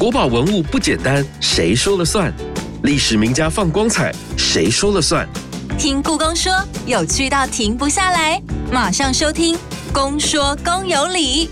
国宝文物不简单，谁说了算？历史名家放光彩，谁说了算？听故宫说，有趣到停不下来，马上收听《宫说宫有理》。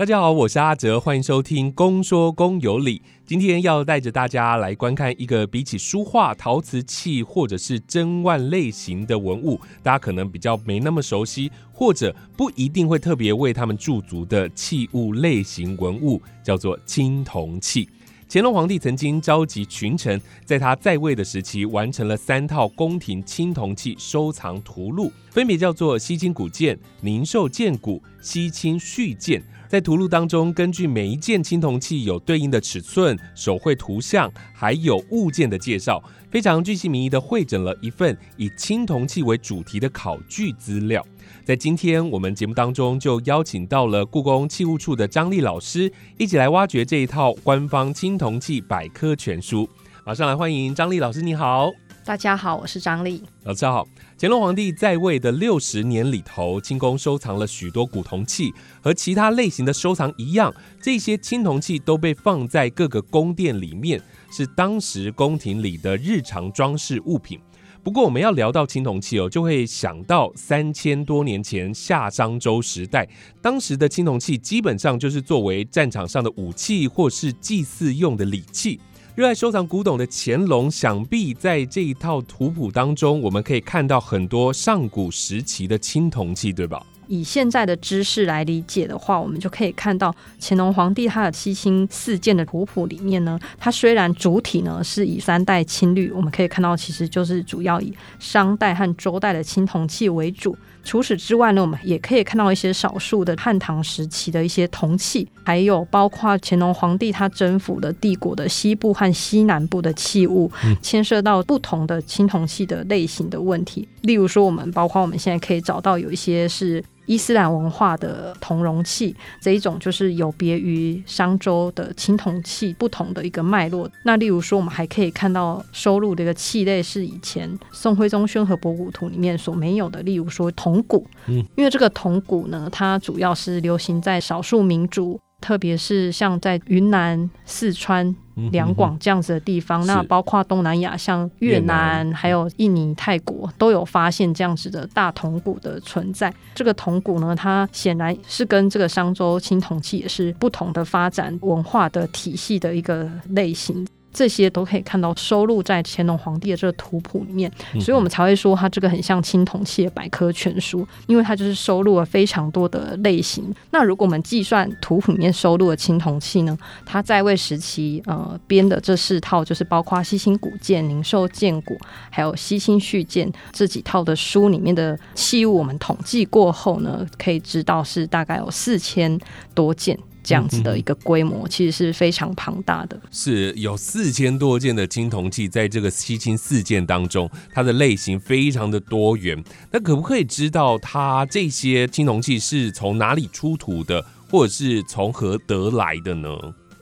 大家好，我是阿哲，欢迎收听《公说公有理》。今天要带着大家来观看一个比起书画、陶瓷器或者是珍玩类型的文物，大家可能比较没那么熟悉，或者不一定会特别为他们驻足的器物类型文物，叫做青铜器。乾隆皇帝曾经召集群臣，在他在位的时期，完成了三套宫廷青铜器收藏图录，分别叫做《西清古鉴》《宁寿鉴古》《西清续鉴》。在图录当中，根据每一件青铜器有对应的尺寸、手绘图像，还有物件的介绍，非常具细靡遗的绘整了一份以青铜器为主题的考据资料。在今天我们节目当中，就邀请到了故宫器物处的张丽老师，一起来挖掘这一套官方青铜器百科全书。马上来欢迎张丽老师，你好。大家好，我是张丽。老师好。乾隆皇帝在位的六十年里头，清宫收藏了许多古铜器，和其他类型的收藏一样，这些青铜器都被放在各个宫殿里面，是当时宫廷里的日常装饰物品。不过，我们要聊到青铜器哦，就会想到三千多年前夏商周时代，当时的青铜器基本上就是作为战场上的武器，或是祭祀用的礼器。热爱收藏古董的乾隆，想必在这一套图谱当中，我们可以看到很多上古时期的青铜器，对吧？以现在的知识来理解的话，我们就可以看到乾隆皇帝他的七星四件的图谱里面呢，它虽然主体呢是以三代青绿，我们可以看到其实就是主要以商代和周代的青铜器为主。除此之外呢，我们也可以看到一些少数的汉唐时期的一些铜器，还有包括乾隆皇帝他征服的帝国的西部和西南部的器物，牵涉到不同的青铜器的类型的问题。例如说，我们包括我们现在可以找到有一些是。伊斯兰文化的铜容器这一种就是有别于商周的青铜器不同的一个脉络。那例如说，我们还可以看到收录的一个器类是以前宋徽宗宣和博古图里面所没有的，例如说铜鼓。嗯，因为这个铜鼓呢，它主要是流行在少数民族。特别是像在云南、四川、两广这样子的地方，那包括东南亚，像越南、还有印尼、泰国，都有发现这样子的大铜鼓的存在。这个铜鼓呢，它显然是跟这个商周青铜器也是不同的发展文化的体系的一个类型。这些都可以看到收录在乾隆皇帝的这个图谱里面，所以我们才会说它这个很像青铜器的百科全书，因为它就是收录了非常多的类型。那如果我们计算图谱里面收录的青铜器呢，它在位时期呃编的这四套，就是包括《西清古鉴》《宁寿鉴古》还有《西清续鉴》这几套的书里面的器物，我们统计过后呢，可以知道是大概有四千多件。这样子的一个规模，其实是非常庞大的。是有四千多件的青铜器，在这个七青四件当中，它的类型非常的多元。那可不可以知道它这些青铜器是从哪里出土的，或者是从何得来的呢？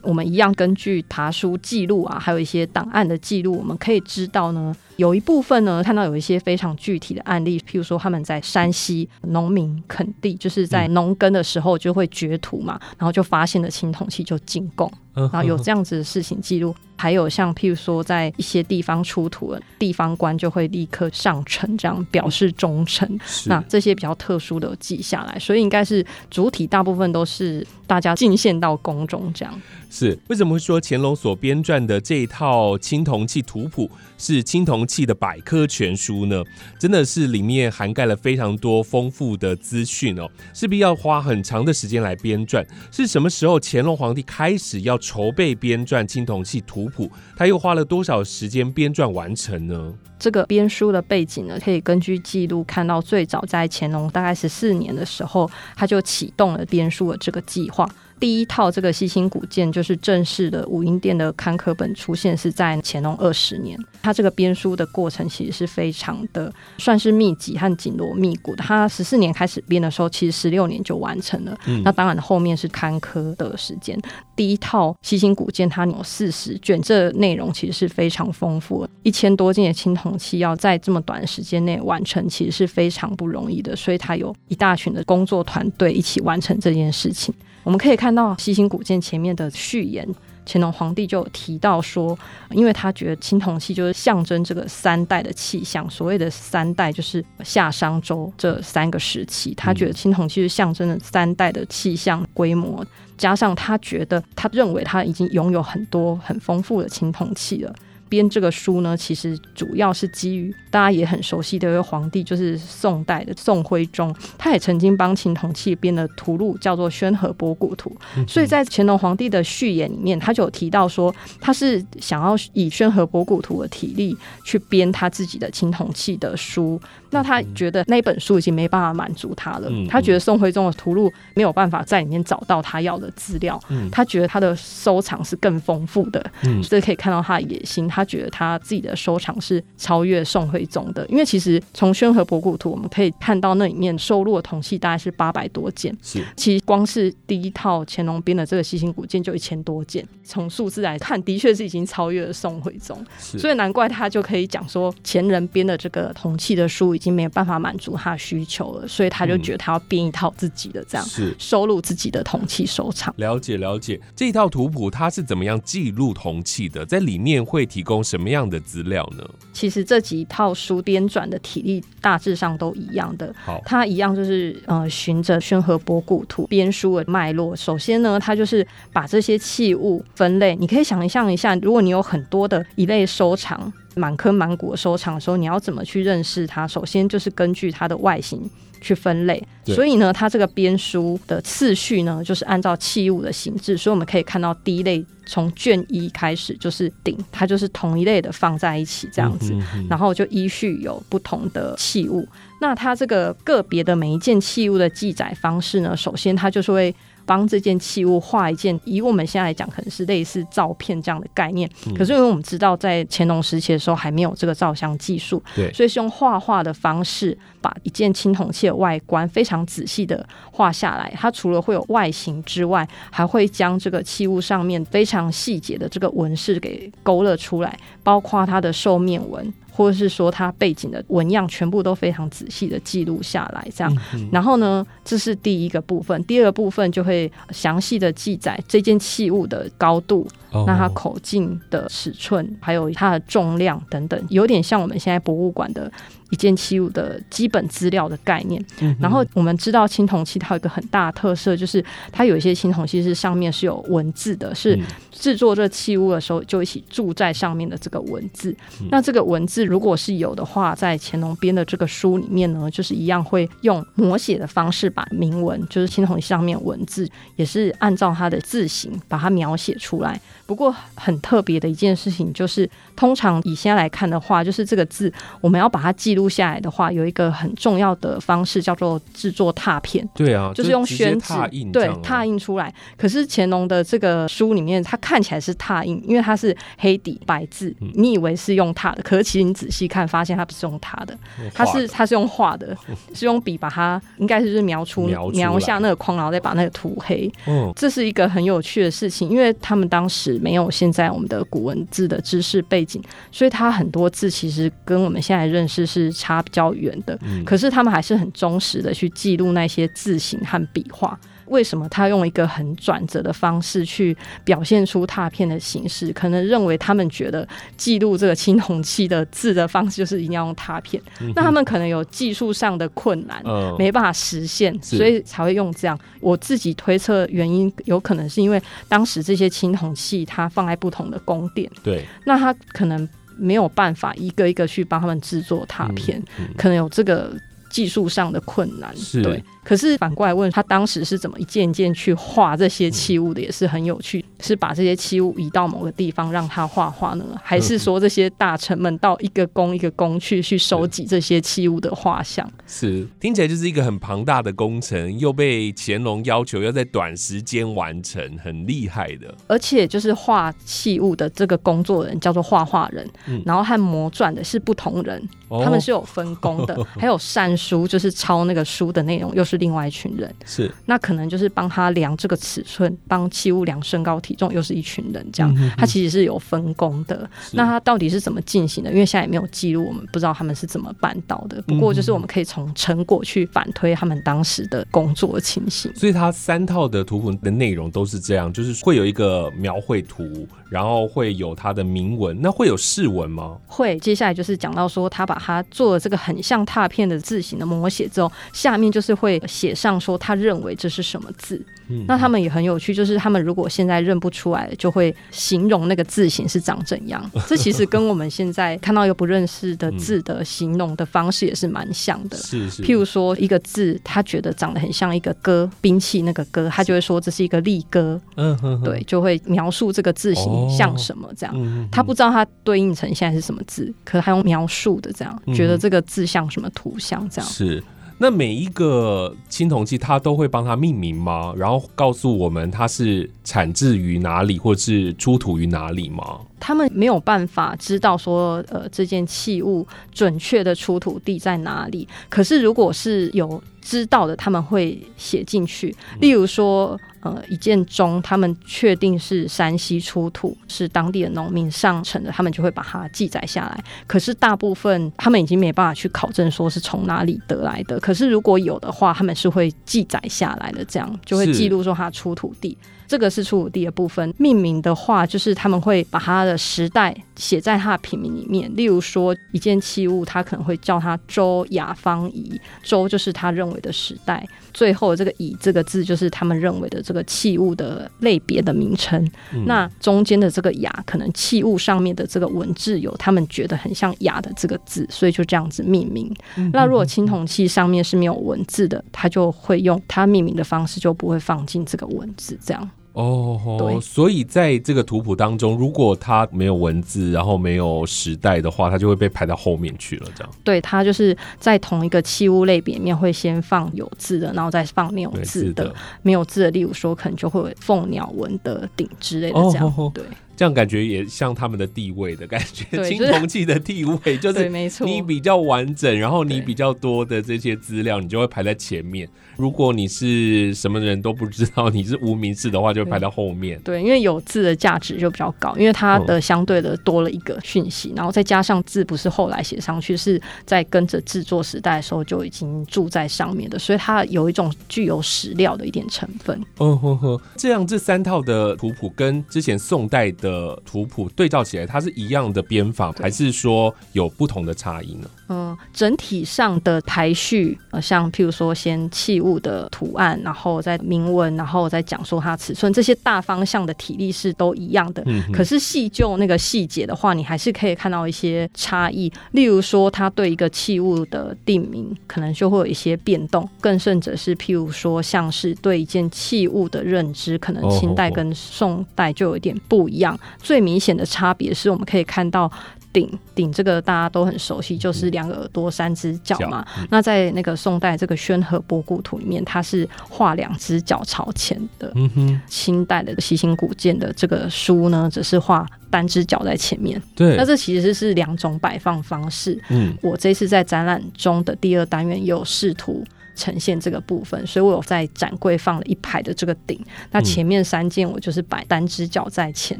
我们一样根据爬书记录啊，还有一些档案的记录，我们可以知道呢。有一部分呢，看到有一些非常具体的案例，譬如说他们在山西农民垦地，就是在农耕的时候就会掘土嘛，然后就发现了青铜器就进贡，然后有这样子的事情记录。还有像譬如说在一些地方出土了，地方官就会立刻上呈，这样表示忠诚。那这些比较特殊的记下来，所以应该是主体大部分都是大家进献到宫中这样。是为什么会说乾隆所编撰的这一套青铜器图谱是青铜器的百科全书呢？真的是里面涵盖了非常多丰富的资讯哦，势必要花很长的时间来编撰。是什么时候乾隆皇帝开始要筹备编撰青铜器图谱？他又花了多少时间编撰完成呢？这个编书的背景呢，可以根据记录看到，最早在乾隆大概十四年的时候，他就启动了编书的这个计划。第一套这个西清古鉴就是正式的武英殿的刊刻本出现是在乾隆二十年。它这个编书的过程其实是非常的算是密集和紧锣密鼓的。它十四年开始编的时候，其实十六年就完成了。那当然后面是刊刻的时间。第一套西清古鉴它有四十卷，这内容其实是非常丰富的。一千多件的青铜器要在这么短时间内完成，其实是非常不容易的。所以它有一大群的工作团队一起完成这件事情。我们可以看到西辛古剑前面的序言。乾隆皇帝就提到说，因为他觉得青铜器就是象征这个三代的气象，所谓的三代就是夏商周这三个时期，他觉得青铜器是象征了三代的气象规模，加上他觉得他认为他已经拥有很多很丰富的青铜器了。编这个书呢，其实主要是基于大家也很熟悉的一个皇帝，就是宋代的宋徽宗，他也曾经帮青铜器编了图录，叫做《宣和博古图》。所以在乾隆皇帝的序言里面，他就有提到说，他是想要以《宣和博古图》的体力去编他自己的青铜器的书。那他觉得那本书已经没办法满足他了，他觉得宋徽宗的图录没有办法在里面找到他要的资料，他觉得他的收藏是更丰富的，所以可以看到他的野心。他觉得他自己的收藏是超越宋徽宗的，因为其实从《宣和博古图》我们可以看到那里面收录的铜器大概是八百多件，是。其实光是第一套乾隆编的这个西行古剑就一千多件，从数字来看，的确是已经超越了宋徽宗，所以难怪他就可以讲说前人编的这个铜器的书已经没有办法满足他的需求了，所以他就觉得他要编一套自己的这样，是收录自己的铜器收藏。了解了解，这一套图谱它是怎么样记录铜器的？在里面会提供什么样的资料呢？其实这几套书编纂的体力大致上都一样的，好，它一样就是呃循着《宣和博古图》编书的脉络。首先呢，它就是把这些器物分类。你可以想象一下，如果你有很多的一类收藏。满坑满谷的收藏的时候，你要怎么去认识它？首先就是根据它的外形去分类。所以呢，它这个编书的次序呢，就是按照器物的形制。所以我们可以看到，第一类从卷一开始就是鼎，它就是同一类的放在一起这样子，然后就依序有不同的器物。那它这个个别的每一件器物的记载方式呢，首先它就是会。帮这件器物画一件，以我们现在来讲，可能是类似照片这样的概念。可是因为我们知道，在乾隆时期的时候还没有这个照相技术，对，所以是用画画的方式，把一件青铜器的外观非常仔细的画下来。它除了会有外形之外，还会将这个器物上面非常细节的这个纹饰给勾勒出来，包括它的兽面纹。或者是说它背景的纹样全部都非常仔细的记录下来，这样。然后呢，这是第一个部分。第二个部分就会详细的记载这件器物的高度，那它口径的尺寸，还有它的重量等等，有点像我们现在博物馆的。一件器物的基本资料的概念，然后我们知道青铜器它有一个很大的特色，就是它有一些青铜器是上面是有文字的，是制作这器物的时候就一起注在上面的这个文字。那这个文字如果是有的话，在乾隆编的这个书里面呢，就是一样会用摹写的方式把铭文，就是青铜器上面文字，也是按照它的字形把它描写出来。不过很特别的一件事情就是，通常以现在来看的话，就是这个字我们要把它记录。下来的话，有一个很重要的方式叫做制作拓片。对啊，就是用宣纸对拓印出来。可是乾隆的这个书里面，它看起来是拓印，因为它是黑底白字，你以为是用拓的，可是其实你仔细看，发现它不是用拓的，它是它是用画的，是用笔把它应该是描出描下那个框，然后再把那个涂黑。嗯，这是一个很有趣的事情，因为他们当时没有现在我们的古文字的知识背景，所以它很多字其实跟我们现在认识是。差比较远的，可是他们还是很忠实的去记录那些字形和笔画。为什么他用一个很转折的方式去表现出拓片的形式？可能认为他们觉得记录这个青铜器的字的方式就是一定要用拓片，那他们可能有技术上的困难，没办法实现，所以才会用这样。我自己推测原因，有可能是因为当时这些青铜器它放在不同的宫殿，对，那它可能。没有办法一个一个去帮他们制作拓片，可能有这个技术上的困难，对。可是反过来问他当时是怎么一件件去画这些器物的，也是很有趣。是把这些器物移到某个地方让他画画呢，还是说这些大臣们到一个宫一个宫去去收集这些器物的画像？是听起来就是一个很庞大的工程，又被乾隆要求要在短时间完成，很厉害的。而且就是画器物的这个工作人叫做画画人，然后和魔传的是不同人，他们是有分工的，还有善书，就是抄那个书的内容，又是另外一群人。是，那可能就是帮他量这个尺寸，帮器物量身高体重，又是一群人这样。他其实是有分工的。那他到底是怎么进行的？因为现在也没有记录，我们不知道他们是怎么办到的。不过就是我们可以从成果去反推他们当时的工作情形。所以他三套的图谱的内容都是这样，就是会有一个描绘图，然后会有它的铭文，那会有释文吗？会。接下来就是讲到说，他把它做了这个很像拓片的字形的摹写之后，下面就是会写上说他认为这是什么字。那他们也很有趣，就是他们如果现在认不出来，就会形容那个字形是长怎样。这其实跟我们现在看到一个不认识的字的形容的方式也是蛮像的。是是。譬如说一个字，他觉得长得很像一个戈，兵器那个戈，他就会说这是一个利戈。嗯哼。对，就会描述这个字形像什么这样。他不知道它对应成现在是什么字，可他用描述的这样，觉得这个字像什么图像这样。是。那每一个青铜器，它都会帮它命名吗？然后告诉我们它是产自于哪里，或是出土于哪里吗？他们没有办法知道说，呃，这件器物准确的出土地在哪里。可是如果是有知道的，他们会写进去。例如说。呃，一件钟，他们确定是山西出土，是当地的农民上层的，他们就会把它记载下来。可是大部分他们已经没办法去考证说是从哪里得来的。可是如果有的话，他们是会记载下来的，这样就会记录说它出土地。这个是出土地的部分。命名的话，就是他们会把它的时代写在他的品名里面。例如说，一件器物，他可能会叫它周雅方仪，周就是他认为的时代。最后这个以这个字就是他们认为的这个器物的类别的名称。那中间的这个雅，可能器物上面的这个文字有他们觉得很像雅的这个字，所以就这样子命名。那如果青铜器上面是没有文字的，他就会用他命名的方式，就不会放进这个文字这样。哦，对，所以在这个图谱当中，如果它没有文字，然后没有时代的话，它就会被排到后面去了。这样，对，它就是在同一个器物类别里面会先放有字的，然后再放没有字的。没有字的，例如说，可能就会有凤鸟纹的鼎之类的这样。对。这样感觉也像他们的地位的感觉，青铜器的地位就是你比较完整，然后你比较多的这些资料，你就会排在前面。如果你是什么人都不知道，你是无名氏的话，就会排到后面。对，因为有字的价值就比较高，因为它的相对的多了一个讯息，然后再加上字不是后来写上去，是在跟着制作时代的时候就已经住在上面的，所以它有一种具有史料的一点成分。嗯哼哼，这样这三套的图谱跟之前宋代的。的图谱对照起来，它是一样的编法，还是说有不同的差异呢？嗯，整体上的排序，呃，像譬如说先器物的图案，然后再铭文，然后再讲说它尺寸，这些大方向的体力是都一样的。嗯，可是细就那个细节的话，你还是可以看到一些差异。例如说，它对一个器物的定名，可能就会有一些变动。更甚者是，譬如说，像是对一件器物的认知，可能清代跟宋代就有一点不一样。最明显的差别是我们可以看到。顶顶这个大家都很熟悉，就是两个耳朵三只脚嘛。那在那个宋代这个《宣和博古图》里面，它是画两只脚朝前的。嗯哼，清代的西行古建的这个书呢，只是画单只脚在前面。对，那这其实是两种摆放方式。嗯，我这次在展览中的第二单元也有试图。呈现这个部分，所以我有在展柜放了一排的这个顶。那前面三件我就是摆单只脚在前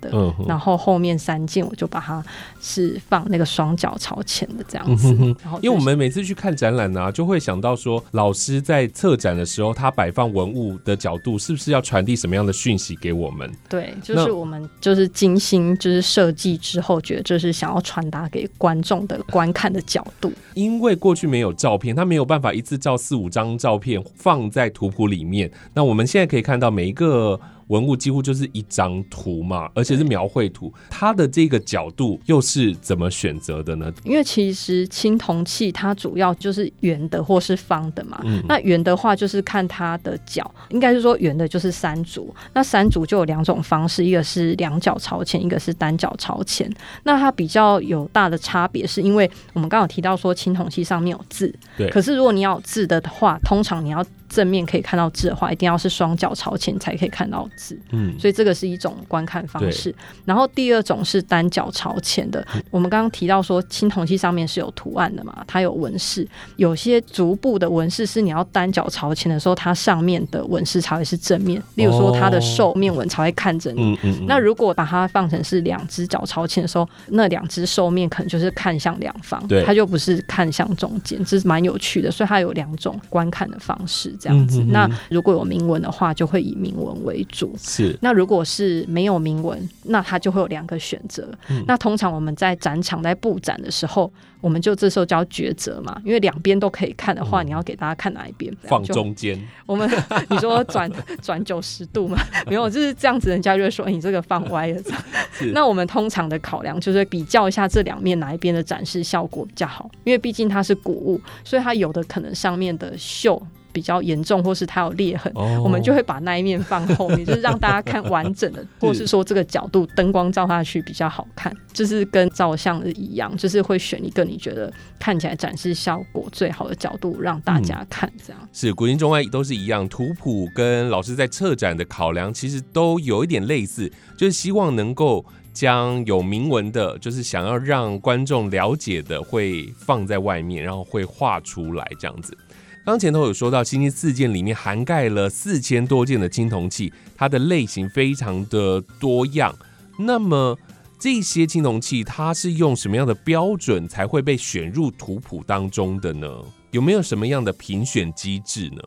的，然后后面三件我就把它是放那个双脚朝前的这样子。然后，因为我们每次去看展览呢，就会想到说，老师在策展的时候，他摆放文物的角度是不是要传递什么样的讯息给我们？对，就是我们就是精心就是设计之后，觉得就是想要传达给观众的观看的角度。因为过去没有照片，他没有办法一次照四五张。张照片放在图谱里面，那我们现在可以看到每一个。文物几乎就是一张图嘛，而且是描绘图，它的这个角度又是怎么选择的呢？因为其实青铜器它主要就是圆的或是方的嘛。嗯。那圆的话就是看它的角，应该是说圆的就是三足。那三足就有两种方式，一个是两脚朝前，一个是单脚朝前。那它比较有大的差别，是因为我们刚好提到说青铜器上面有字。对。可是如果你要字的话，通常你要。正面可以看到字的话，一定要是双脚朝前才可以看到字。嗯，所以这个是一种观看方式。然后第二种是单脚朝前的。我们刚刚提到说，青铜器上面是有图案的嘛，它有纹饰。有些足部的纹饰是你要单脚朝前的时候，它上面的纹饰才会是正面。例如说，它的兽面纹才会看着你。嗯嗯嗯那如果把它放成是两只脚朝前的时候，那两只兽面可能就是看向两方对，它就不是看向中间，这是蛮有趣的。所以它有两种观看的方式，这样子。嗯哼哼那如果有铭文的话，就会以铭文为主。是那如果是没有铭文，那它就会有两个选择。嗯那通常我们在展场在布展的时候，我们就这时候就要抉择嘛，因为两边都可以看的话，你要给大家看哪一边？放中间，我们 你说转 转九十度嘛？没有，就是这样子，人家就会说、哎你这个放歪了。那我们通常的考量就是比较一下这两面哪一边的展示效果比较好，因为毕竟它是古物，所以它有的可能上面的锈比较严重，或是它有裂痕。哦我们就会把那一面放后面，就是让大家看完整的，或是说这个角度灯光照下去比较好看，就是跟照相的一样，就是会选一个你觉得看起来展示效果最好的角度让大家看，这样。是古今中外都是一样，图谱跟老师在策展的考量其实都有一点类似，就是希望能够将有铭文的，就是想要让观众了解的，会放在外面，然后会画出来这样子。刚前头有说到，星星四件里面涵盖了四千多件的青铜器，它的类型非常的多样。那么这些青铜器，它是用什么样的标准才会被选入图谱当中的呢？有没有什么样的评选机制呢？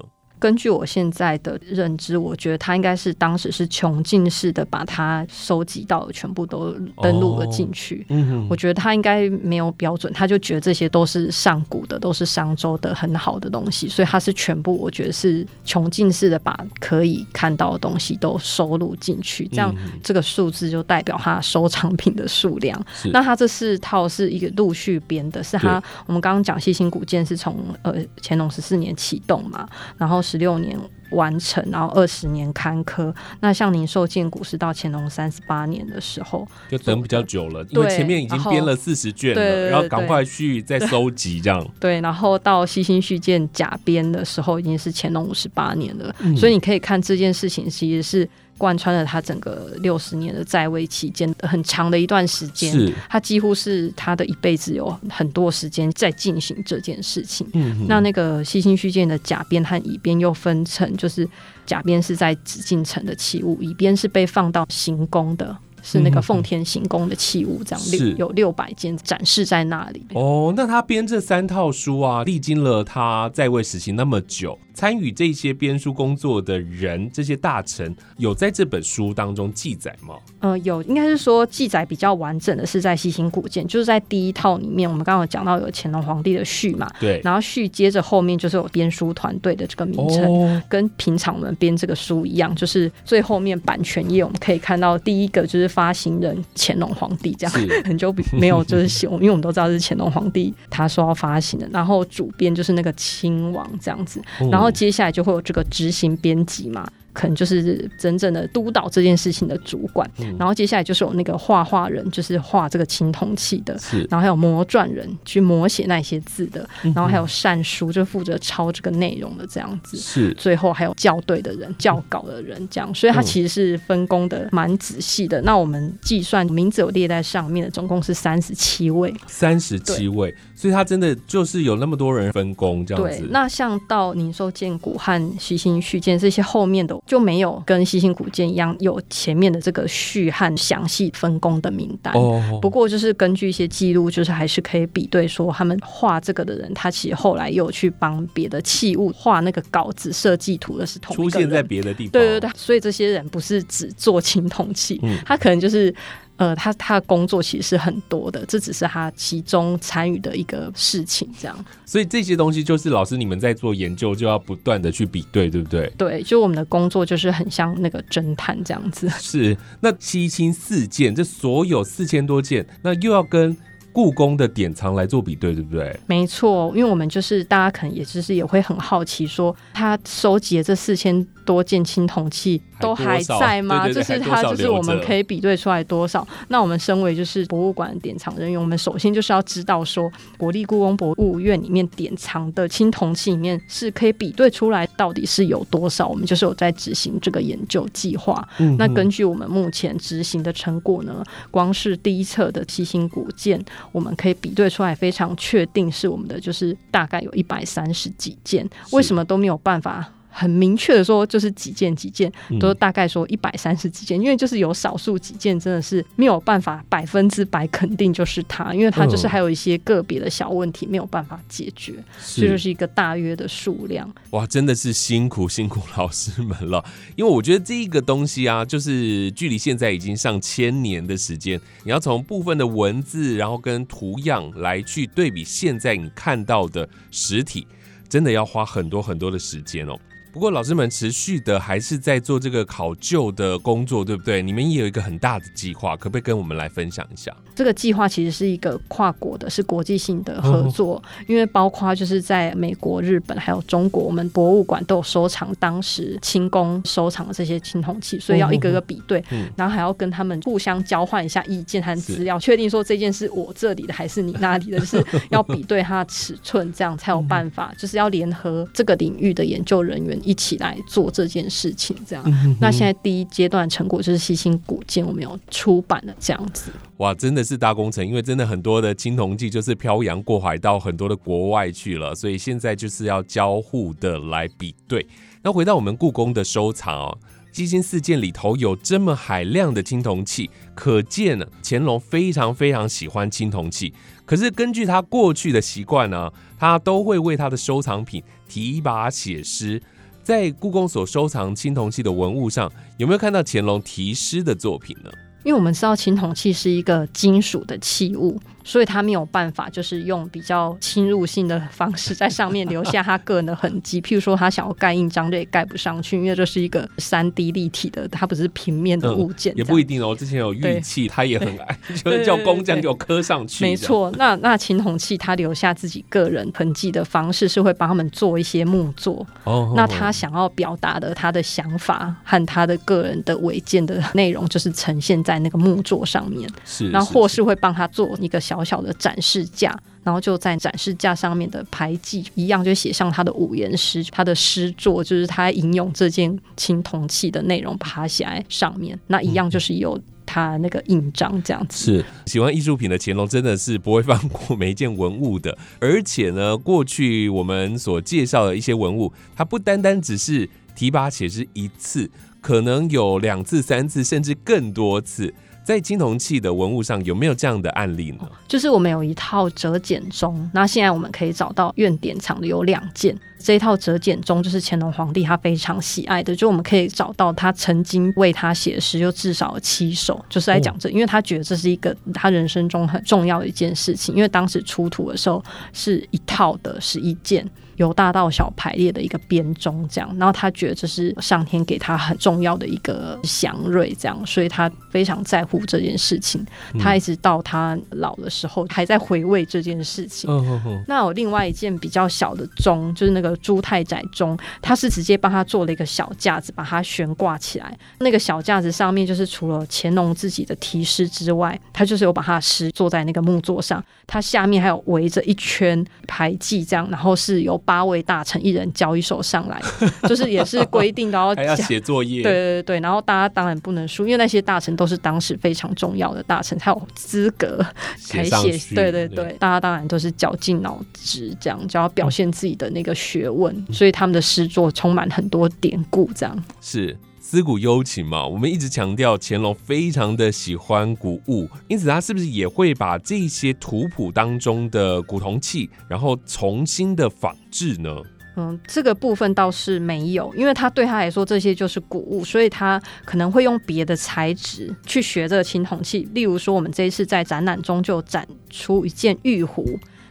根据我现在的认知，我觉得他应该是当时是穷尽式的把他收集到的全部都登录了进去。嗯我觉得他应该没有标准，他就觉得这些都是上古的，都是商周的很好的东西，所以他是全部，我觉得是穷尽式的把可以看到的东西都收录进去，这样嗯这个数字就代表他收藏品的数量。是那他这四套是一个陆续编的，是他我们刚刚讲西新古建是从呃乾隆十四年启动嘛，然后十六年完成，然后二十年刊刻。那像您受建古是到乾隆三十八年的时候，就等比较久了，因为前面已经编了四十卷了，然后赶快去再收集这样。对，然后到西新续建甲编的时候已经是乾隆五十八年了，嗯所以你可以看这件事情其实是贯穿了他整个六十年的在位期间很长的一段时间。是，他几乎是他的一辈子有很多时间在进行这件事情。嗯哼那那个西新续建的甲编和乙编又分成，就是甲编是在紫禁城的器物，乙编是被放到行宫的，是那个奉天行宫的器物，这样是六有六百件展示在那里。哦，那他编这三套书啊，历经了他在位时期那么久，参与这些编书工作的人，这些大臣有在这本书当中记载吗？呃，有应该是说记载比较完整的是在西行古建，就是在第一套里面，我们刚刚有讲到有乾隆皇帝的序嘛，对，然后序接着后面就是有编书团队的这个名称。哦，跟平常我们编这个书一样，就是最后面版权页我们可以看到第一个就是发行人乾隆皇帝这样，很久没有就是写，因为我们都知道是乾隆皇帝他说要发行的，然后主编就是那个亲王这样子，哦然后然后接下来就会有这个执行编辑嘛。可能就是真正的督导这件事情的主管，嗯然后接下来就是有那个画画人，就是画这个青铜器的，是然后还有魔撰人去摹写那些字的，嗯然后还有善书，就负责抄这个内容的这样子。是最后还有校对的人、校稿的人，这样，所以它其实是分工的蛮仔细的。那我们计算名字有列在上面的，总共是三十七位。三十七位，所以他真的就是有那么多人分工这样子。，对那像到宁寿建古和西新续建这些后面的就没有跟西兴古建一样有前面的这个序和详细分工的名单。哦，不过就是根据一些记录，就是还是可以比对说，他们画这个的人，他其实后来又去帮别的器物画那个稿子、设计图的是同。出现在别的地方。对对对，所以这些人不是只做青铜器，嗯他可能就是。呃，他他的工作其实是很多的，这只是他其中参与的一个事情，这样。所以这些东西就是老师你们在做研究，就要不断的去比对，对不对？对，就我们的工作就是很像那个侦探这样子。是，那七星四件，这所有四千多件，那又要跟故宫的典藏来做比对，对不对？没错，因为我们就是大家可能也就是也会很好奇说，他收集的这四千多件青铜器都还在吗？对对对就是它就是我们可以比对出来多少。那我们身为就是博物馆典藏人员，我们首先就是要知道说，国立故宫博物院里面典藏的青铜器里面是可以比对出来到底是有多少。我们就是有在执行这个研究计划。嗯那根据我们目前执行的成果呢，光是第一册的七星古剑，我们可以比对出来，非常确定是我们的，就是大概有一百三十几件。为什么都没有办法？很明确的说，就是几件几件，嗯都大概说一百三十几件，因为就是有少数几件真的是没有办法百分之百肯定就是它，因为它就是嗯还有一些个别的小问题没有办法解决，这就是一个大约的数量。哇，真的是辛苦辛苦老师们了。因为我觉得这一个东西啊，就是距离现在已经上千年的时间，你要从部分的文字，然后跟图样来去对比现在你看到的实体，真的要花很多很多的时间哦。不过老师们持续的还是在做这个考究的工作，对不对？你们也有一个很大的计划，可不可以跟我们来分享一下？这个计划其实是一个跨国的，是国际性的合作，因为包括就是在美国、日本还有中国，我们博物馆都有收藏当时清宫收藏的这些青铜器，所以要一个个比对，嗯然后还要跟他们互相交换一下意见和资料，确定说这件是我这里的还是你那里的，就是要比对它的尺寸，这样才有办法，就是要联合这个领域的研究人员一起来做这件事情，这样。那现在第一阶段成果就是西心古建，我们有出版了这样子。哇，真的是大工程，因为真的很多的青铜器就是漂洋过海到很多的国外去了，所以现在就是要交互的来比对。那回到我们故宫的收藏哦，基金四件里头有这么海量的青铜器，可见呢乾隆非常非常喜欢青铜器。可是根据他过去的习惯呢，他都会为他的收藏品提拔写诗。在故宫所收藏青铜器的文物上，有没有看到乾隆题诗的作品呢？因为我们知道青铜器是一个金属的器物，所以他没有办法就是用比较侵入性的方式在上面留下他个人的痕迹。譬如说，他想要盖印章，这也盖不上去，因为这是一个三 D 立体的，它不是平面的物件、嗯也不一定哦。之前有玉器，他也很矮，就是叫工匠给我刻上去。没错，那那青铜器他留下自己个人痕迹的方式是会帮他们做一些木作。哦，那他想要表达的他的想法和他的个人的违建的内容，就是呈现在那个木作上面。是，然后或是会帮他做一个小小小的展示架，然后就在展示架上面的牌记一样，就写上他的五言诗，他的诗作就是他引用这件青铜器的内容，把它写在上面。那一样就是有他那个印章这样子。是喜欢艺术品的乾隆真的是不会放过每一件文物的，而且呢，过去我们所介绍的一些文物，它不单单只是提拔写是一次，可能有两次、三次，甚至更多次。在青铜器的文物上有没有这样的案例呢？就是我们有一套折简钟，那现在我们可以找到院典藏的有两件。这一套折简钟就是乾隆皇帝他非常喜爱的，就我们可以找到他曾经为他写诗，就至少有七首，就是在讲这，因为他觉得这是一个他人生中很重要的一件事情。因为当时出土的时候是一套的十一件。由大到小排列的一个编钟，这样，然后他觉得这是上天给他很重要的一个祥瑞，这样，所以他非常在乎这件事情。他一直到他老的时候，还在回味这件事情。嗯嗯那有另外一件比较小的钟，就是那个朱太宰钟，他是直接帮他做了一个小架子，把它悬挂起来。那个小架子上面，就是除了乾隆自己的题诗之外，他就是有把他的诗坐在那个木座上，它下面还有围着一圈排记，这样，然后是由八位大臣一人交一首上来，就是也是规定都要 还要写作业，对对对，然后大家当然不能输，因为那些大臣都是当时非常重要的大臣，才有资格才写。对对对，大家当然都是绞尽脑汁，这样就要表现自己的那个学问，所以他们的诗作充满很多典故，这样。是思古幽情嘛？我们一直强调乾隆非常的喜欢古物，因此他是不是也会把这些图谱当中的古铜器，然后重新的仿制呢？嗯，这个部分倒是没有，因为他对他来说这些就是古物，所以他可能会用别的材质去学这个青铜器。例如说，我们这一次在展览中就展出一件玉壶。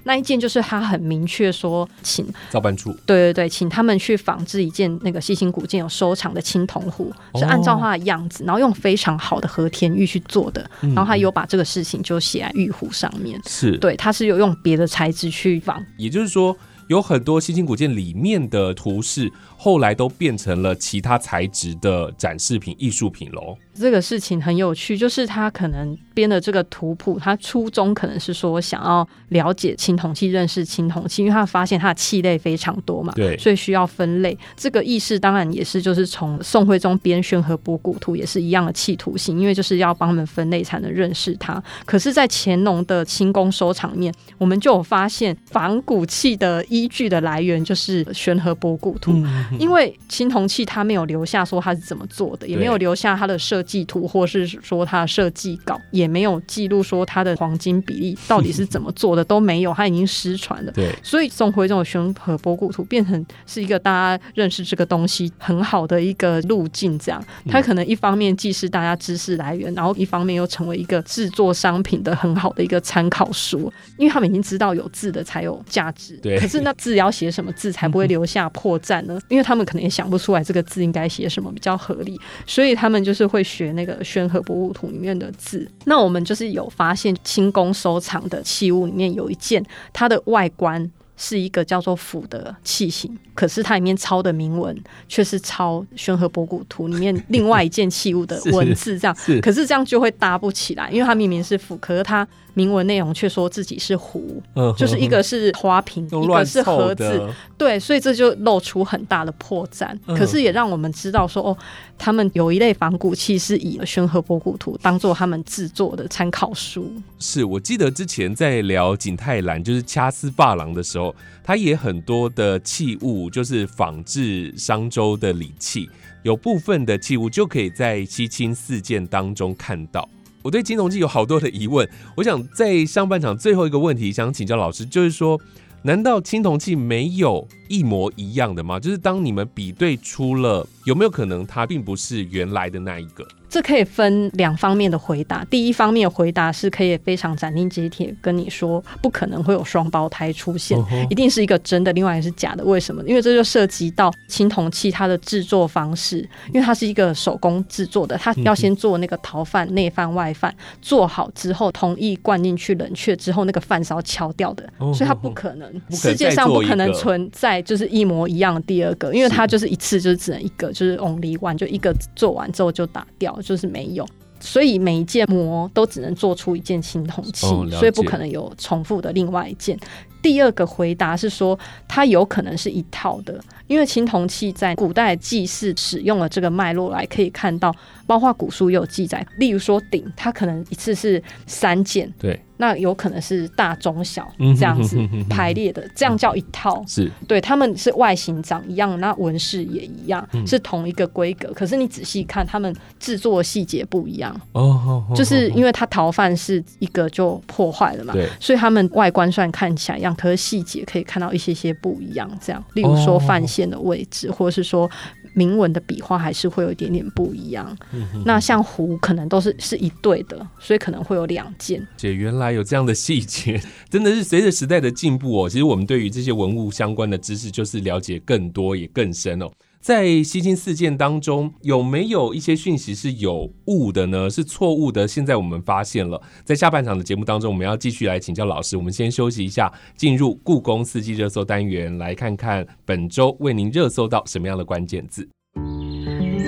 那一件就是他很明确说，请造办处。对对对，请他们去仿制一件那个西行古件有收藏的青铜壶，是按照它的样子，然后用非常好的和田玉去做的，然后他有把这个事情就写在玉壶上面。是。对，他是有用别的材质去仿，也就是说，有很多稀金古建里面的图示，后来都变成了其他材质的展示品、艺术品喽。这个事情很有趣，就是他可能编的这个图谱，他初衷可能是说想要了解青铜器，认识青铜器，因为他发现它的器类非常多嘛，对所以需要分类。这个意识当然也是就是从宋徽宗编《宣和博古图》也是一样的企图性，因为就是要帮他们分类才能认识它。可是，在乾隆的清宫收藏面，我们就有发现仿古器的依据的来源就是《宣和博古图》，因为青铜器它没有留下说它是怎么做的，也没有留下它的设计图，或是说它的设计稿，也没有记录说它的黄金比例到底是怎么做的，都没有，它已经失传了。对，所以宋徽宗的《宣和博古图》变成是一个大家认识这个东西很好的一个路径，这样它可能一方面既是大家知识来源，然后一方面又成为一个制作商品的很好的一个参考书，因为他们已经知道有字的才有价值。对可是那字要写什么字才不会留下破绽呢？因为他们可能也想不出来这个字应该写什么比较合理，所以他们就是会学那个《宣和博物图》里面的字。那我们就是有发现清宫收藏的器物里面有一件，它的外观。是一个叫做釜的器型，可是它里面抄的铭文却是抄《宣和博古图》里面另外一件器物的 文字，这样是可是这样就会搭不起来，因为它明明是釜，可是它铭文内容却说自己是壶，嗯就是一个是花瓶，一个是盒子，对，所以这就露出很大的破绽。嗯可是也让我们知道说，哦，他们有一类仿古器是以《宣和博古图》当做他们制作的参考书。是我记得之前在聊景泰蓝，就是掐丝珐琅的时候，它也很多的器物就是仿制商周的礼器，有部分的器物就可以在西清四件当中看到。我对青铜器有好多的疑问，我想在上半场最后一个问题想请教老师，就是说，难道青铜器没有一模一样的吗？就是当你们比对出了，有没有可能它并不是原来的那一个？这可以分两方面的回答。第一方面的回答是可以非常斩钉截铁跟你说，不可能会有双胞胎出现，一定是一个真的，另外一个是假的。为什么？因为这就涉及到青铜器它的制作方式，因为它是一个手工制作的，它要先做那个陶饭、内饭、外饭，做好之后同意灌进去冷却之后，那个饭是要敲掉的，哦所以它不可能，世界上不可能存在就是一模一样的第二个，因为它就是一次就是只能一个，就是 only one，就一个做完之后就打掉，就是没有。所以每一件膜都只能做出一件青铜器，哦所以不可能有重复的另外一件。第二个回答是说，它有可能是一套的，因为青铜器在古代祭祀使用了这个脉络来可以看到，包括古书也有记载，例如说鼎，它可能一次是三件，对，那有可能是大中小这样子哼哼哼排列的，这样叫一套。是对，他们是外形长一样，那纹饰也一样，嗯是同一个规格。可是你仔细看，他们制作的细节不一样，哦，就是因为为它逃犯是一个就破坏了嘛，对所以他们外观上看起来一样，可是细节可以看到一些些不一样。这样，例如说哦范线的位置，或者是说铭文的笔画，还是会有一点点不一样。嗯那像壶可能都是是一对的，所以可能会有两件。姐原来有这样的细节，真的是随着时代的进步哦，其实我们对于这些文物相关的知识就是了解更多也更深哦。在西京事件当中，有没有一些讯息是有误的呢？是错误的？现在我们发现了，在下半场的节目当中，我们要继续来请教老师。我们先休息一下，进入故宫四季热搜单元，来看看本周为您热搜到什么样的关键字。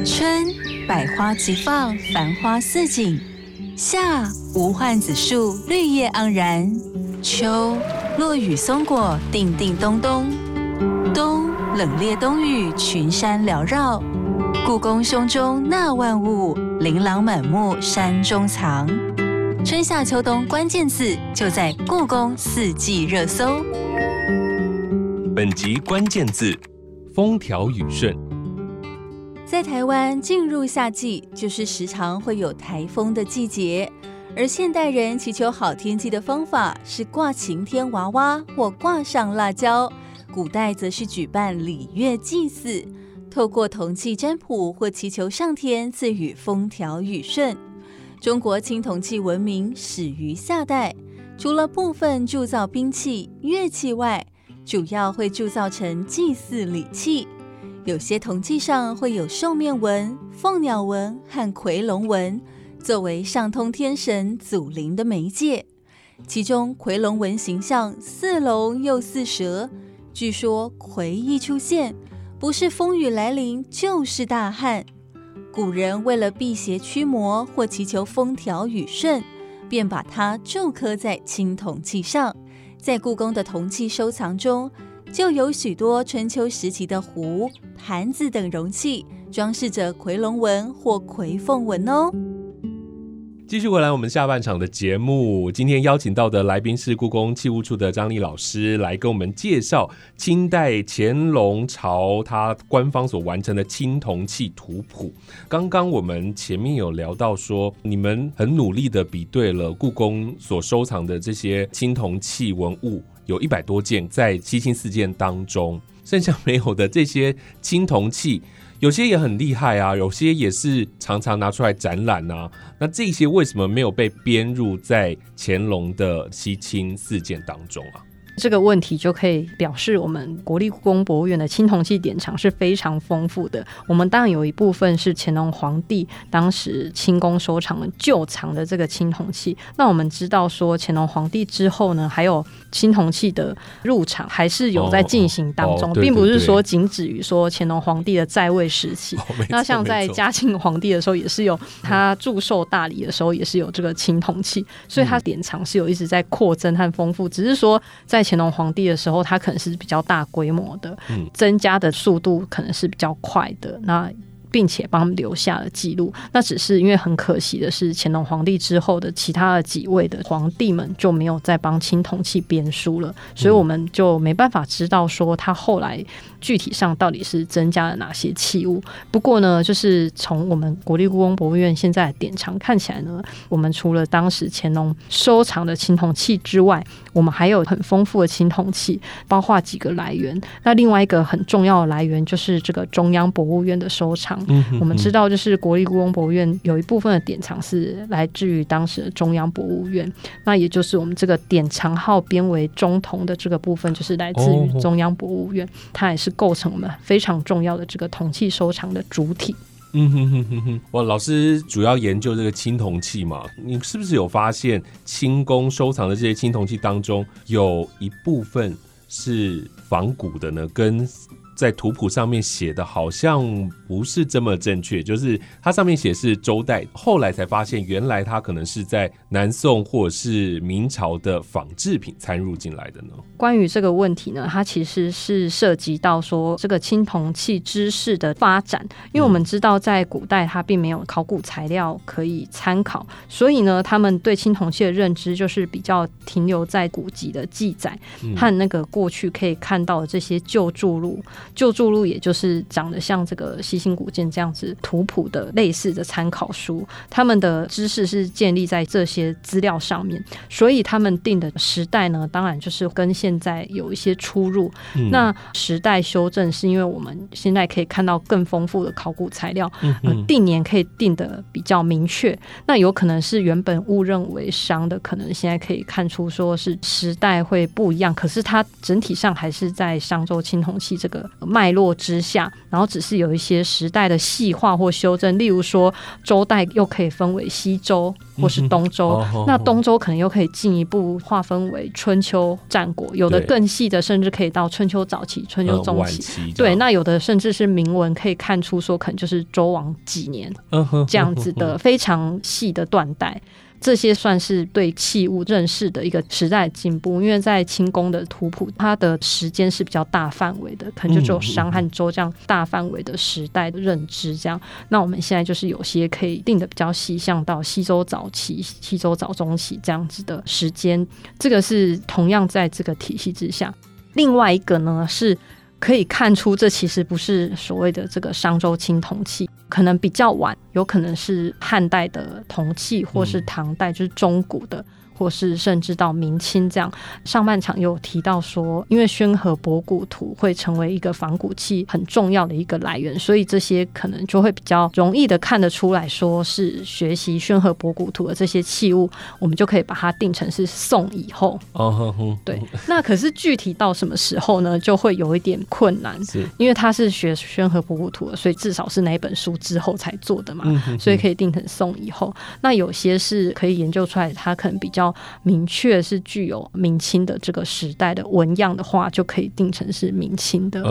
春百花齐放，繁花似锦；夏无患子树，绿叶盎然；秋落雨松果，叮叮咚咚；冬冷冽冬雨，群山缭绕。故宫胸中纳万物，琳琅满目山中藏。春夏秋冬关键字就在故宫四季热搜。本集关键字：风调雨顺。在台湾，进入夏季就是时常会有台风的季节，而现代人祈求好天气的方法是挂晴天娃娃或挂上辣椒，古代则是举办礼乐祭祀，透过铜器占卜或祈求上天赐予风调雨顺。中国青铜器文明始于夏代，除了部分铸造兵器、乐器外，主要会铸造成祭祀礼器。有些铜器上会有兽面纹、凤鸟纹和夔龙纹，作为上通天神祖灵的媒介。其中夔龙纹形象似龙又似蛇，据说魁一出现，不是风雨来临，就是大旱。古人为了辟邪驱魔或祈求风调雨顺，便把它铸刻在青铜器上。在故宫的铜器收藏中，就有许多春秋时期的壶、盘子等容器，装饰着夔龙纹或夔凤纹哦。继续回来，我们下半场的节目，今天邀请到的来宾是故宫器物处的张丽老师，来跟我们介绍清代乾隆朝他官方所完成的青铜器图谱。刚刚我们前面有聊到说，你们很努力的比对了故宫所收藏的这些青铜器文物，有一百多件在七星四件当中，剩下没有的这些青铜器。有些也很厉害啊，有些也是常常拿出来展览啊。那这些为什么没有被编入在乾隆的西清四件当中啊？这个问题就可以表示，我们国立故宫博物院的青铜器典藏是非常丰富的。我们当然有一部分是乾隆皇帝当时清宫收藏的旧藏的这个青铜器。那我们知道说，乾隆皇帝之后呢，还有青铜器的入场还是有在进行当中，并不是说仅止于说乾隆皇帝的在位时期。那像在嘉庆皇帝的时候，也是有他祝寿大礼的时候，也是有这个青铜器，所以它典藏是有一直在扩增和丰富。只是说在乾隆皇帝的时候，他可能是比较大规模的，增加的速度可能是比较快的。那并且帮留下了记录。那只是因为很可惜的是，乾隆皇帝之后的其他的几位的皇帝们就没有再帮青铜器编书了，所以我们就没办法知道说他后来。具体上到底是增加了哪些器物？不过呢，就是从我们国立故宫博物院现在典藏看起来呢，我们除了当时乾隆收藏的青铜器之外，我们还有很丰富的青铜器，包括几个来源。那另外一个很重要的来源就是这个中央博物院的收藏。我们知道，就是国立故宫博物院有一部分的典藏是来自于当时的中央博物院，那也就是我们这个典藏号编为中铜的这个部分，就是来自于中央博物院，它也是。构成我们非常重要的这个铜器收藏的主体。嗯哼哼哼哼，我，老师主要研究这个青铜器嘛，你是不是有发现清宫收藏的这些青铜器当中有一部分是仿古的呢？跟在图谱上面写的好像不是这么正确，就是它上面写是周代，后来才发现原来它可能是在南宋或者是明朝的仿制品参入进来的呢。关于这个问题呢，它其实是涉及到说这个青铜器知识的发展，因为我们知道在古代它并没有考古材料可以参考，所以呢，他们对青铜器的认知就是比较停留在古籍的记载和那个过去可以看到的这些旧著录。旧著录也就是长得像这个西星古建这样子图谱的类似的参考书，他们的知识是建立在这些资料上面，所以他们定的时代呢，当然就是跟现在有一些出入。那时代修正是因为我们现在可以看到更丰富的考古材料，定年可以定的比较明确。那有可能是原本误认为商的，可能现在可以看出说是时代会不一样，可是它整体上还是在商周青铜器这个。脉络之下，然后只是有一些时代的细化或修正，例如说周代又可以分为西周或是东周，那东周可能又可以进一步划分为春秋战国，有的更细的甚至可以到春秋早期、春秋中期，对，那有的甚至是铭文可以看出说可能就是周王几年这样。子的非常细的断代。这些算是对器物认识的一个时代进步，因为在清宫的图谱，它的时间是比较大范围的，可能就只有商和周这样大范围的时代的认知。这样，那我们现在就是有些可以定的比较细，像到西周早期、西周早中期这样子的时间，这个是同样在这个体系之下。另外一个呢是。可以看出，这其实不是所谓的这个商周青铜器，可能比较晚，有可能是汉代的铜器，或是唐代，就是中古的。或是甚至到明清这样，上半场有提到说，因为宣和博古图会成为一个仿古器很重要的一个来源，所以这些可能就会比较容易的看得出来说是学习宣和博古图的这些器物，我们就可以把它定成是宋以后。哦，对。那可是具体到什么时候呢？就会有一点困难，是因为他是学宣和博古图的，所以至少是哪本书之后才做的嘛，所以可以定成宋以后。那有些是可以研究出来，它可能比较。较明确是具有明清的这个时代的纹样的话，就可以定成是明清的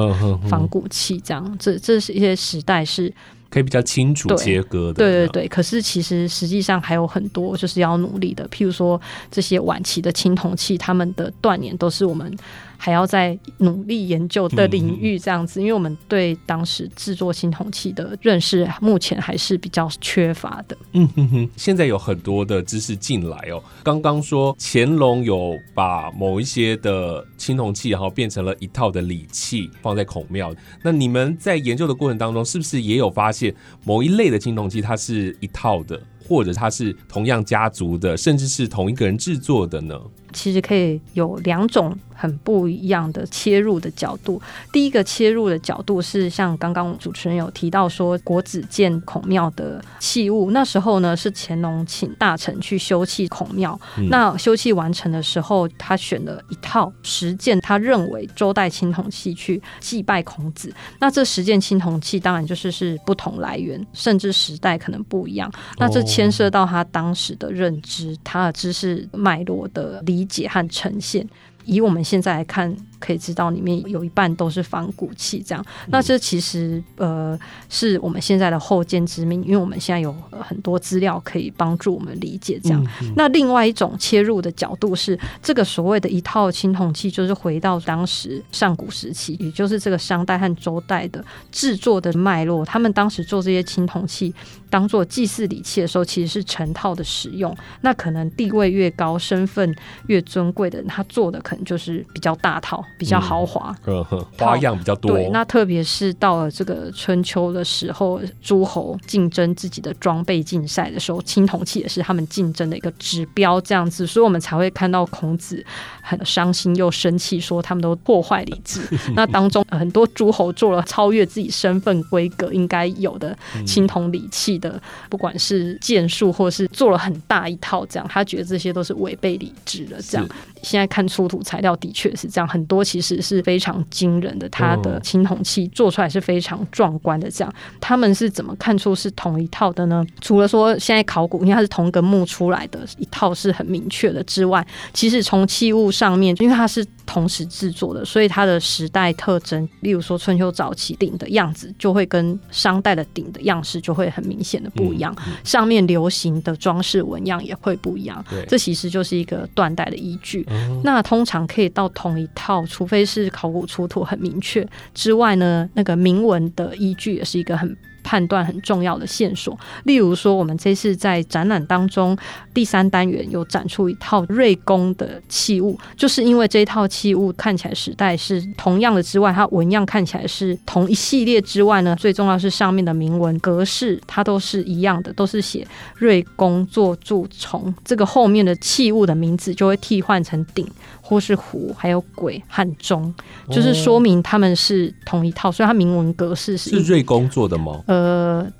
仿古器。这样，这这是一些时代是可以比较清楚对切割的。对对对，可是其实实际上还有很多就是要努力的，譬如说这些晚期的青铜器，他们的断年都是我们还要在努力研究的领域，这样子，因为我们对当时制作青铜器的认识，目前还是比较缺乏的。嗯哼哼，现在有很多的知识进来哦。刚刚说乾隆有把某一些的青铜器，然后变成了一套的礼器，放在孔庙。那你们在研究的过程当中，是不是也有发现某一类的青铜器它是一套的，或者它是同样家族的，甚至是同一个人制作的呢？其实可以有两种很不一样的切入的角度。第一个切入的角度是像刚刚主持人有提到说国子监孔庙的器物，那时候呢是乾隆请大臣去修葺孔庙，嗯那修葺完成的时候，他选了一套十件他认为周代青铜器去祭拜孔子。那这十件青铜器当然就是是不同来源，甚至时代可能不一样。那这牵涉到他当时的认知，他的知识脉络的理解和呈现。以我们现在来看，可以知道里面有一半都是仿古器，这样。那这其实呃是我们现在的后见之明，因为我们现在有呃很多资料可以帮助我们理解这样。那另外一种切入的角度是，这个所谓的一套青铜器，就是回到当时上古时期，也就是这个商代和周代的制作的脉络。他们当时做这些青铜器，当做祭祀礼器的时候，其实是成套的使用。那可能地位越高、身份越尊贵的人，他做的可能就是比较大套、比较豪华。嗯哼，花样比较多。对，那特别是到了这个春秋的时候，诸侯竞争自己的装备竞赛的时候，青铜器也是他们竞争的一个指标，这样子，所以我们才会看到孔子很伤心又生气，说他们都破坏礼制。那当中呃很多诸侯做了超越自己身份规格应该有的青铜礼器的，不管是剑术或是做了很大一套，这样他觉得这些都是违背礼制的，这样。现在看出土材料的确是这样，很多其实是非常惊人的，它的青铜器做出来是非常壮观的。这样，他们是怎么看出是同一套的呢？除了说现在考古，因为它是同个墓出来的一套是很明确的之外，其实从器物上面，因为它是同时制作的，所以它的时代特征，例如说春秋早期鼎的样子，就会跟商代的鼎的样式就会很明显的不一样，上面流行的装饰纹样也会不一样。这其实就是一个断代的依据。哦那通常可以到同一套，除非是考古出土很明确之外呢，那个铭文的依据也是一个很。判断很重要的线索，例如说，我们这次在展览当中第三单元有展出一套瑞宫的器物，就是因为这一套器物看起来时代是同样的之外，它纹样看起来是同一系列之外呢，最重要是上面的铭文格式它都是一样的，都是写瑞宫做蛀虫，这个后面的器物的名字就会替换成鼎或是壶，还有鬼和钟，就是说明他们是同一套，所以它铭文格式是是瑞公做的吗？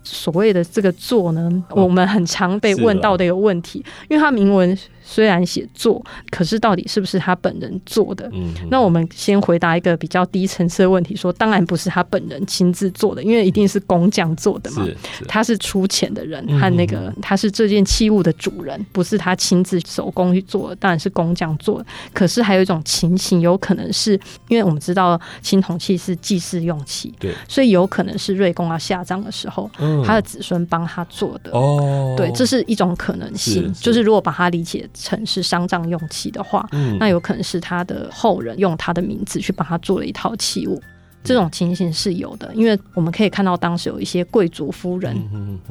所谓的这个做呢，我们很常被问到的一个问题，因为它铭文虽然写作，可是到底是不是他本人做的？嗯，那我们先回答一个比较低层次的问题，说当然不是他本人亲自做的，因为一定是工匠做的嘛。是是他是出钱的人嗯和那个他是这件器物的主人，不是他亲自手工去做的，当然是工匠做的。可是还有一种情形，有可能是因为我们知道青铜器是祭祀用器，对，所以有可能是瑞公要下葬的时候，嗯他的子孙帮他做的。哦，对，这是一种可能性，是是就是如果把它理解成是丧葬用器的话，嗯那有可能是他的后人用他的名字去帮他做了一套器物。这种情形是有的，因为我们可以看到当时有一些贵族夫人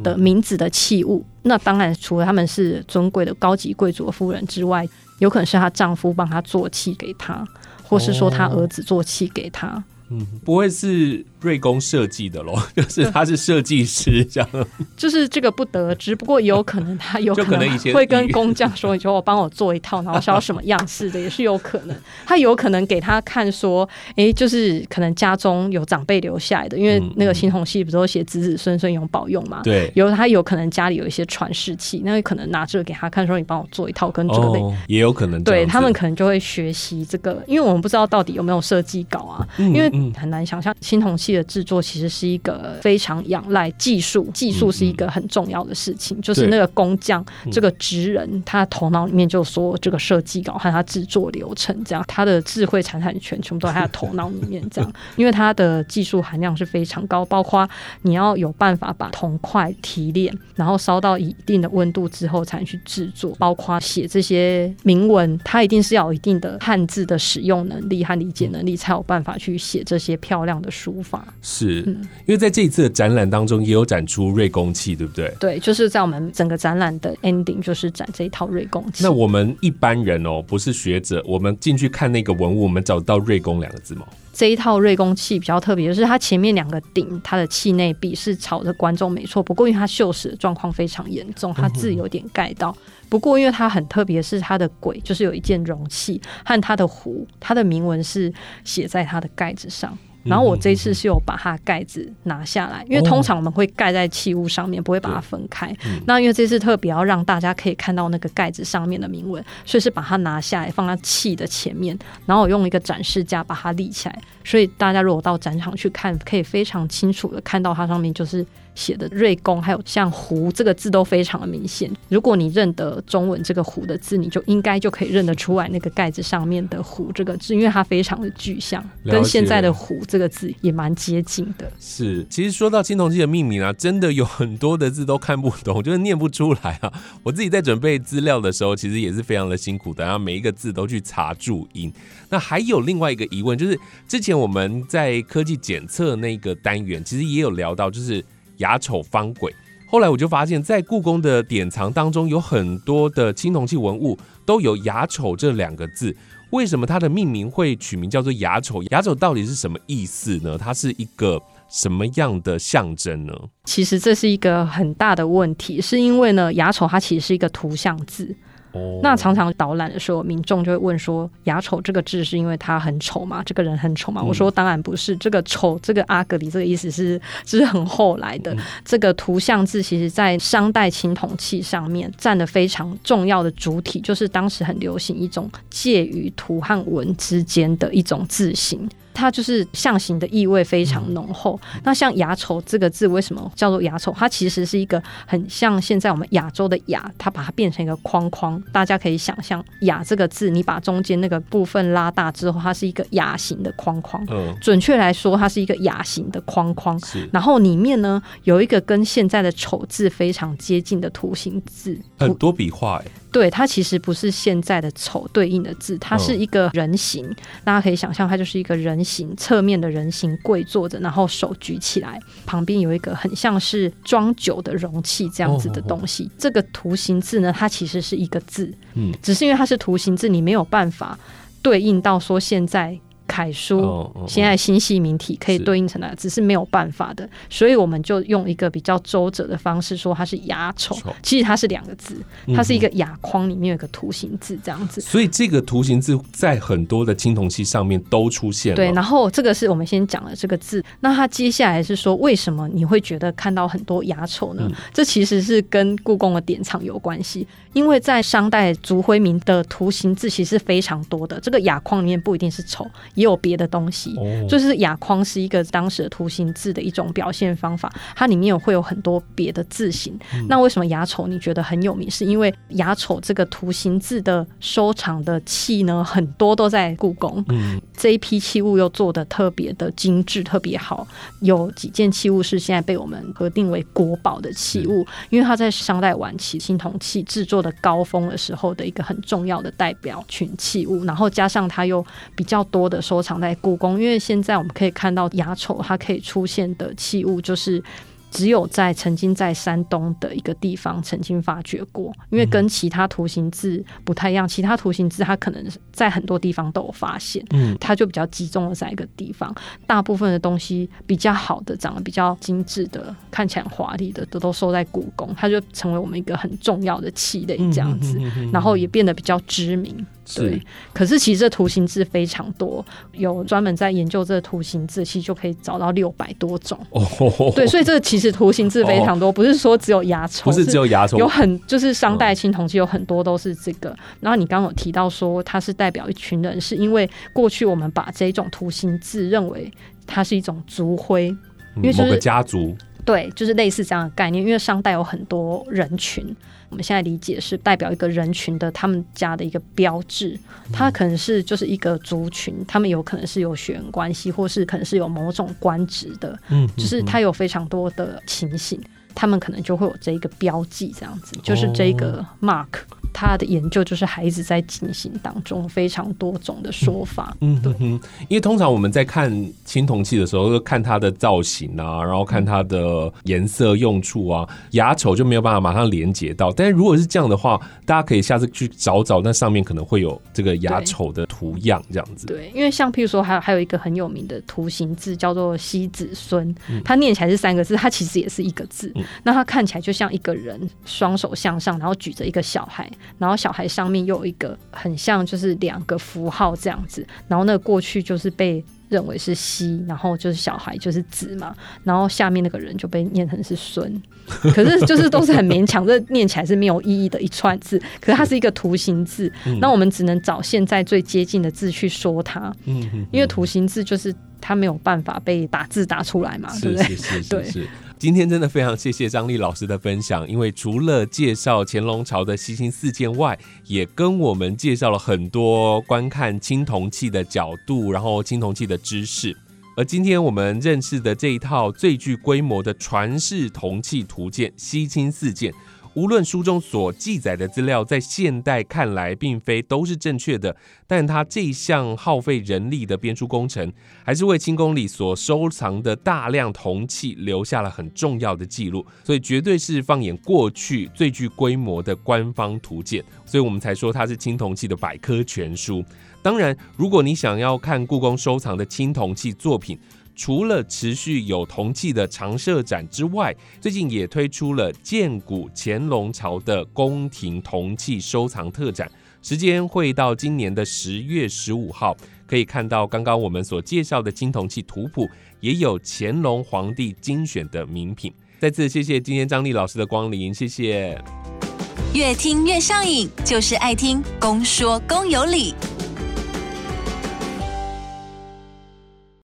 的名字的器物。那当然，除了他们是尊贵的高级贵族的夫人之外，有可能是她丈夫帮她做器给她，或是说她儿子做器给她。嗯，不会是瑞工设计的咯，就是他是设计师这样。就是这个不得而知，不过有可能他 有可能会跟工匠说：“你说我帮我做一套，然后是要什么样式的，也是有可能。他有可能给他看说，哎，就是可能家中有长辈留下来的，因为嗯那个青铜器不是都写子子孙孙永保用嘛？对，有他有可能家里有一些传世器，那可能拿这个给他看，说你帮我做一套跟这个类。哦，也有可能对他们可能就会学习这个，因为我们不知道到底有没有设计稿啊。嗯因为嗯很难想象青铜器的制作其实是一个非常仰赖技术，技术是一个很重要的事情。就是那个工匠，这个职人，他头脑里面就说这个设计稿和他制作流程，这样他的智慧财产权全部都在他的头脑里面，这样，因为他的技术含量是非常高，包括你要有办法把铜块提炼，然后烧到一定的温度之后才能去制作，包括写这些铭文，他一定是要有一定的汉字的使用能力和理解能力，才有办法去写这些漂亮的书法。是嗯因为在这一次的展览当中也有展出瑞工器，对不对？对，就是在我们整个展览的 ending 就是展这一套瑞工器。那我们一般人哦，不是学者，我们进去看那个文物，我们找得到“瑞工”两个字吗？这一套瑞工器比较特别，就是它前面两个顶，它的器内壁是朝着观众没错，不过因为它锈蚀的状况非常严重，它字有点盖到。不过因为它很特别，是它的轨就是有一件容器和它的壶，它的铭文是写在它的盖子上。然后我这一次是有把它盖子拿下来，因为通常我们会盖在器物上面，不会把它分开。那因为这次特别要让大家可以看到那个盖子上面的铭文，所以是把它拿下来放在器的前面，然后我用一个展示架把它立起来，所以大家如果到展场去看，可以非常清楚的看到它上面就是写的瑞公，还有像“湖”这个字都非常的明显。如果你认得中文这个“湖”的字，你就应该就可以认得出来那个盖子上面的“湖”这个字，因为它非常的具象，跟现在的“湖”这个字也蛮接近的。是，其实说到青铜器的命名啊，真的有很多的字都看不懂，就是念不出来啊。我自己在准备资料的时候，其实也是非常的辛苦的，然后每一个字都去查注音。那还有另外一个疑问，就是之前我们在科技检测那个单元，其实也有聊到，就是雅丑方轨。后来我就发现，在故宫的典藏当中，有很多的青铜器文物都有雅丑这两个字。为什么它的命名会取名叫做雅丑？雅丑到底是什么意思呢？它是一个什么样的象征呢？其实这是一个很大的问题，是因为呢，雅丑它其实是一个图像字。哦那常常导览的时候，民众就会问说：“雅丑这个字是因为他很丑吗？这个人很丑吗？”嗯我说：“当然不是，这个丑，这个阿格里这个意思是，这是很后来嗯的。这个图像字其实在商代青铜器上面占了非常重要的主体，就是当时很流行一种介于图和文之间的一种字形。”它就是象形的意味非常浓厚。那像雅丑这个字为什么叫做雅丑？它其实是一个很像现在我们亚洲的亚，它把它变成一个框框。大家可以想象“雅”这个字，你把中间那个部分拉大之后，它是一个雅形的框框。嗯，准确来说，它是一个雅形的框框。是然后里面呢有一个跟现在的丑字非常接近的图形字，很多笔画哎，对，它其实不是现在的丑对应的字，它是一个人形。大家可以想象，它就是一个人形，侧面的人形跪坐着，然后手举起来，旁边有一个很像是装酒的容器这样子的东西。这个图形字呢，它其实是一个字，嗯，只是因为它是图形字，你没有办法对应到说现在。楷书、哦哦哦。现在新系名体可以对应成那个字是没有办法的，所以我们就用一个比较周折的方式说它是雅丑丑，其实它是两个字，嗯它是一个雅框里面有一个图形字这样子。所以这个图形字在很多的青铜器上面都出现了。对，然后这个是我们先讲了这个字，那它接下来是说为什么你会觉得看到很多雅丑呢？这其实是跟故宫的典藏有关系，因为在商代烛辉明的图形字其实是非常多的，这个雅框里面不一定是丑，也有别的东西。哦就是哑框是一个当时的图形字的一种表现方法，它里面有会有很多别的字形。那为什么牙丑你觉得很有名？是因为牙丑这个图形字的收藏的器呢，很多都在故宫。嗯，这一批器物又做的特别的精致，特别好。有几件器物是现在被我们核定为国宝的器物，因为它在商代晚期青铜器制作的高峰的时候的一个很重要的代表群器物，然后加上它又比较多的收藏在故宫，因为现在我们可以看到牙丑它可以出现的器物就是。只有在曾经在山东的一个地方曾经发掘过，因为跟其他图形字不太一样，其他图形字它可能在很多地方都有发现，嗯，它就比较集中的在一个地方。大部分的东西比较好的、长得比较精致的、看起来华丽的，都都收在故宫，它就成为我们一个很重要的器类这样子，然后也变得比较知名。对，可是其实这图形字非常多，有专门在研究这个图形字，其实就可以找到六百多种。哦，对，所以这其实实图形字非常多，不是说只有牙虫，不是只有牙虫，有很就是商代青铜器有很多都是这个。然后你刚刚有提到说它是代表一群人，是因为过去我们把这种图形字认为它是一种族徽，因为某个家族。对，就是类似这样的概念。因为商代有很多人群，我们现在理解是代表一个人群的他们家的一个标志。它可能是就是一个族群，他们有可能是有血缘关系，或是可能是有某种官职的。嗯，就是它有非常多的情形，他们可能就会有这一个标记，这样子，就是这个 mark。他的研究就是还一直在进行当中，非常多种的说法。嗯，对，因为通常我们在看青铜器的时候，看它的造型啊，然后看它的颜色用处啊，牙丑就没有办法马上连接到。但是如果是这样的话，大家可以下次去找找，那上面可能会有这个牙丑的图样，这样子。对，因为像譬如说，还有还有一个很有名的图形字叫做“西子孙”，它念起来是三个字，它其实也是一个字。那它看起来就像一个人双手向上，然后举着一个小孩。然后小孩上面又有一个很像，就是两个符号这样子。然后那个过去就是被认为是西，然后就是小孩就是子嘛。然后下面那个人就被念成是孙。可是就是都是很勉强，这念起来是没有意义的一串字。可是它是一个图形字，那我们只能找现在最接近的字去说它。嗯，因为图形字就是它没有办法被打字打出来嘛，对不对？对。今天真的非常谢谢张丽老师的分享，因为除了介绍乾隆朝的西清四件外，也跟我们介绍了很多观看青铜器的角度，然后青铜器的知识。而今天我们认识的这一套最具规模的传世铜器图鉴——西清四件。无论书中所记载的资料在现代看来并非都是正确的，但他这项耗费人力的编书工程，还是为清宫里所收藏的大量铜器留下了很重要的记录，所以绝对是放眼过去最具规模的官方图鉴，所以我们才说它是青铜器的百科全书。当然，如果你想要看故宫收藏的青铜器作品，除了持续有铜器的常设展之外，最近也推出了建古乾隆朝的宫廷铜器收藏特展，时间会到今年的十月十五号。可以看到刚刚我们所介绍的青铜器图谱，也有乾隆皇帝精选的名品。再次谢谢今天张丽老师的光临，谢谢。越听越上瘾，就是爱听公说公有理。